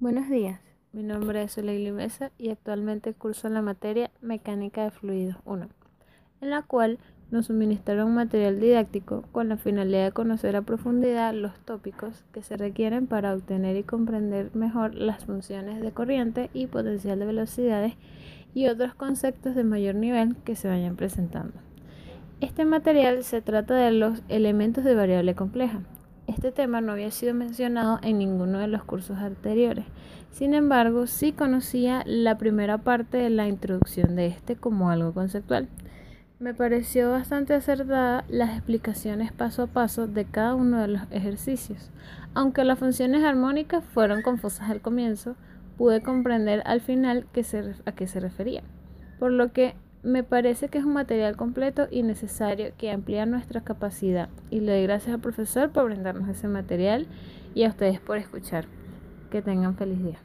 Buenos días, mi nombre es Soleil Mesa y actualmente curso la materia Mecánica de Fluidos 1, en la cual nos suministraron material didáctico con la finalidad de conocer a profundidad los tópicos que se requieren para obtener y comprender mejor las funciones de corriente y potencial de velocidades y otros conceptos de mayor nivel que se vayan presentando. Este material se trata de los elementos de variable compleja. Este tema no había sido mencionado en ninguno de los cursos anteriores. Sin embargo, sí conocía la primera parte de la introducción de este como algo conceptual. Me pareció bastante acertada las explicaciones paso a paso de cada uno de los ejercicios. Aunque las funciones armónicas fueron confusas al comienzo, pude comprender al final a qué se refería. Por lo que me parece que es un material completo y necesario que amplía nuestra capacidad. Y le doy gracias al profesor por brindarnos ese material y a ustedes por escuchar. Que tengan feliz día.